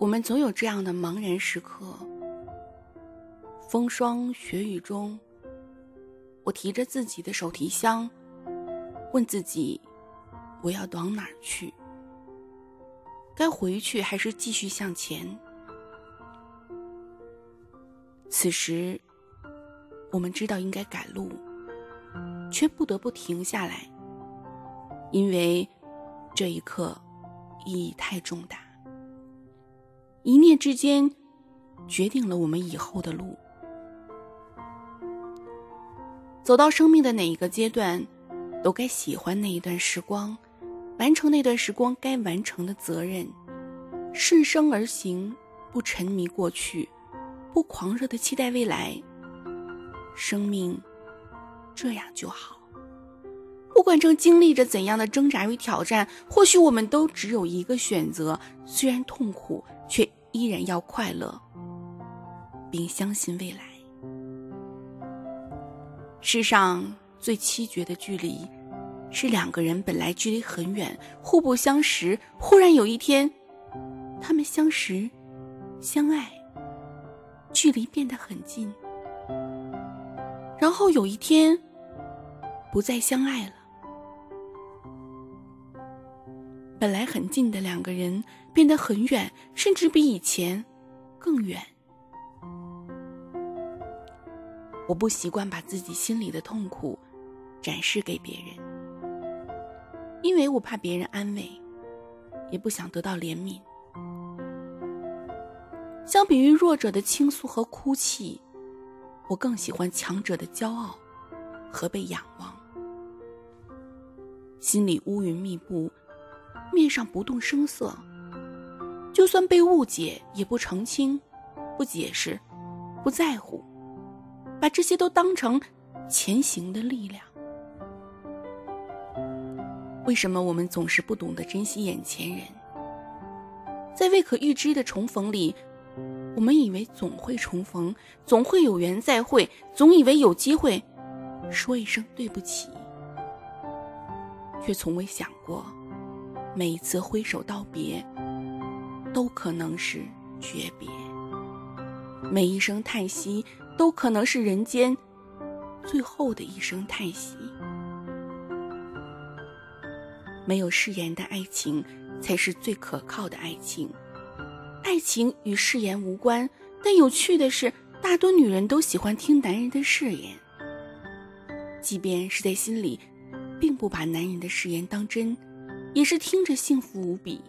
我们总有这样的茫然时刻，风霜雪雨中，我提着自己的手提箱，问自己：我要往哪儿去？该回去还是继续向前？此时，我们知道应该赶路，却不得不停下来，因为这一刻意义太重大。一念之间，决定了我们以后的路。走到生命的哪一个阶段，都该喜欢那一段时光。完成那段时光该完成的责任，顺生而行，不沉迷过去，不狂热的期待未来。生命这样就好。不管正经历着怎样的挣扎与挑战，或许我们都只有一个选择：虽然痛苦，依然要快乐，并相信未来。世上最凄绝的距离。是两个人本来距离很远，互不相识，忽然有一天，他们相识、相爱，距离变得很近。然后有一天，不再相爱了。很近的两个人变得很远，甚至比以前更远。我不习惯把自己心里的痛苦展示给别人。因为我怕别人安慰，也不想得到怜悯。相比于弱者的倾诉和哭泣，我更喜欢强者的骄傲和被仰望。心里乌云密布，面上不动声色，就算被误解也不澄清、不解释、不在乎，把这些都当成前行的力量。为什么我们总是不懂得珍惜眼前人？在未可预知的重逢里，我们以为总会重逢，总会有缘再会，总以为有机会说一声对不起，却从未想过，每一次挥手道别，都可能是诀别；每一声叹息，都可能是人间最后的一声叹息。没有誓言的爱情，才是最可靠的爱情。爱情与誓言无关，但有趣的是，大多女人都喜欢听男人的誓言，即便是在心里，并不把男人的誓言当真，也是听着幸福无比。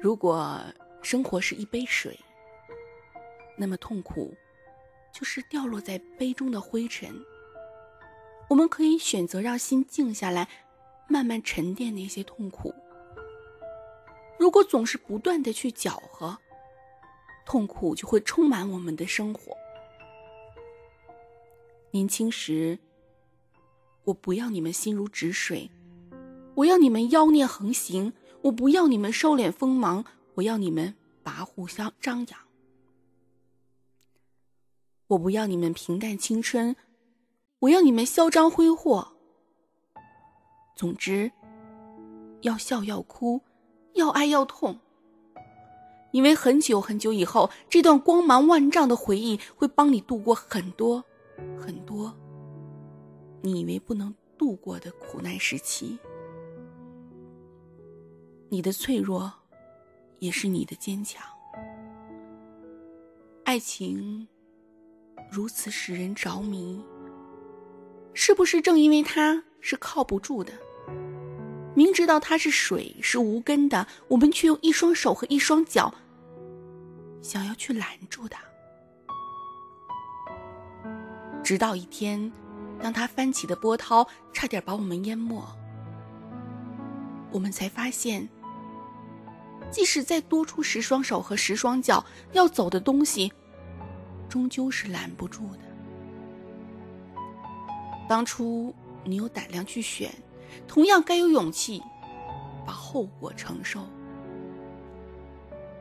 如果生活是一杯水，那么痛苦，就是掉落在杯中的灰尘。我们可以选择让心静下来，慢慢沉淀那些痛苦。如果总是不断的去搅和，痛苦就会充满我们的生活。年轻时，我不要你们心如止水，我要你们妖孽横行；我不要你们收敛锋芒，我要你们跋扈相张扬；我不要你们平淡青春。我要你们嚣张挥霍。总之，要笑要哭，要爱要痛。因为很久很久以后，这段光芒万丈的回忆会帮你度过很多很多你以为不能度过的苦难时期。你的脆弱，也是你的坚强。爱情如此使人着迷。是不是正因为它是靠不住的，明知道它是水是无根的，我们却用一双手和一双脚想要去拦住它？直到一天，当它翻起的波涛差点把我们淹没，我们才发现，即使再多出十双手和十双脚，要走的东西，终究是拦不住的。当初你有胆量去选，同样该有勇气把后果承受。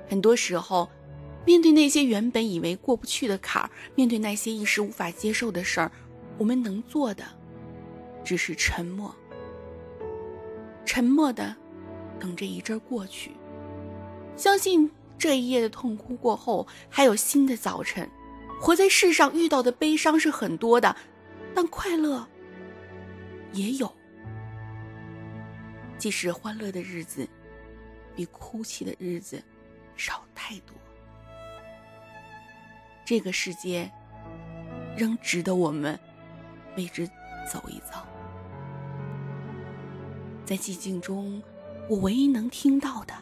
很多时候，面对那些原本以为过不去的坎儿，面对那些一时无法接受的事儿，我们能做的只是沉默，沉默的等这一阵过去，相信这一夜的痛哭过后，还有新的早晨。活在世上遇到的悲伤是很多的，但快乐也有。即使欢乐的日子比哭泣的日子少太多，这个世界仍值得我们为之走一走。在寂静中，我唯一能听到的，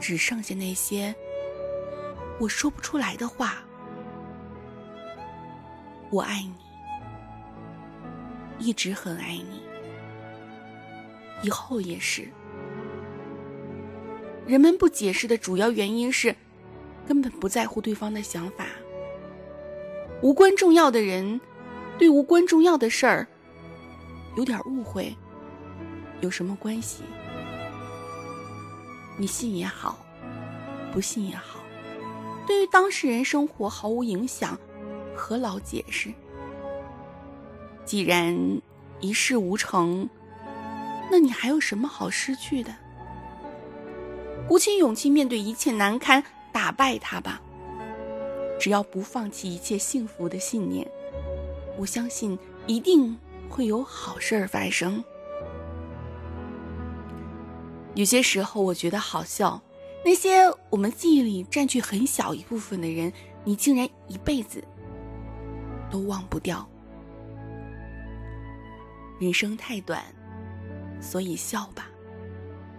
只剩下那些我说不出来的话。我爱你，一直很爱你，以后也是。人们不解释的主要原因是，根本不在乎对方的想法。无关重要的人，对无关重要的事儿，有点误会。有什么关系？你信也好，不信也好，对于当事人生活毫无影响，何劳解释？既然一事无成，那你还有什么好失去的？鼓起勇气面对一切难堪，打败他吧。只要不放弃一切幸福的信念，我相信一定会有好事儿发生。有些时候，我觉得好笑。那些我们记忆里占据很小一部分的人，你竟然一辈子都忘不掉。人生太短，所以笑吧。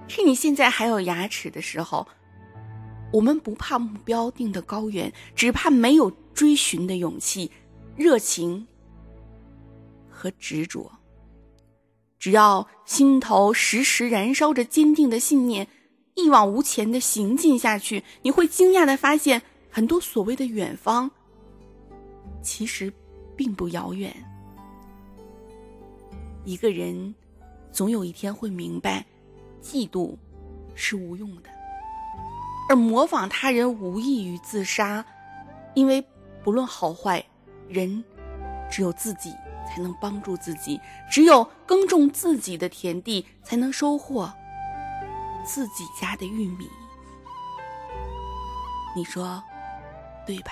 趁你现在还有牙齿的时候，我们不怕目标定得高远，只怕没有追寻的勇气、热情和执着。只要心头时时燃烧着坚定的信念，一往无前的行进下去，你会惊讶的发现，很多所谓的远方，其实并不遥远。一个人，总有一天会明白，嫉妒是无用的，而模仿他人无异于自杀，因为不论好坏，人只有自己。才能帮助自己，只有耕种自己的田地，才能收获自己家的玉米。你说，对吧？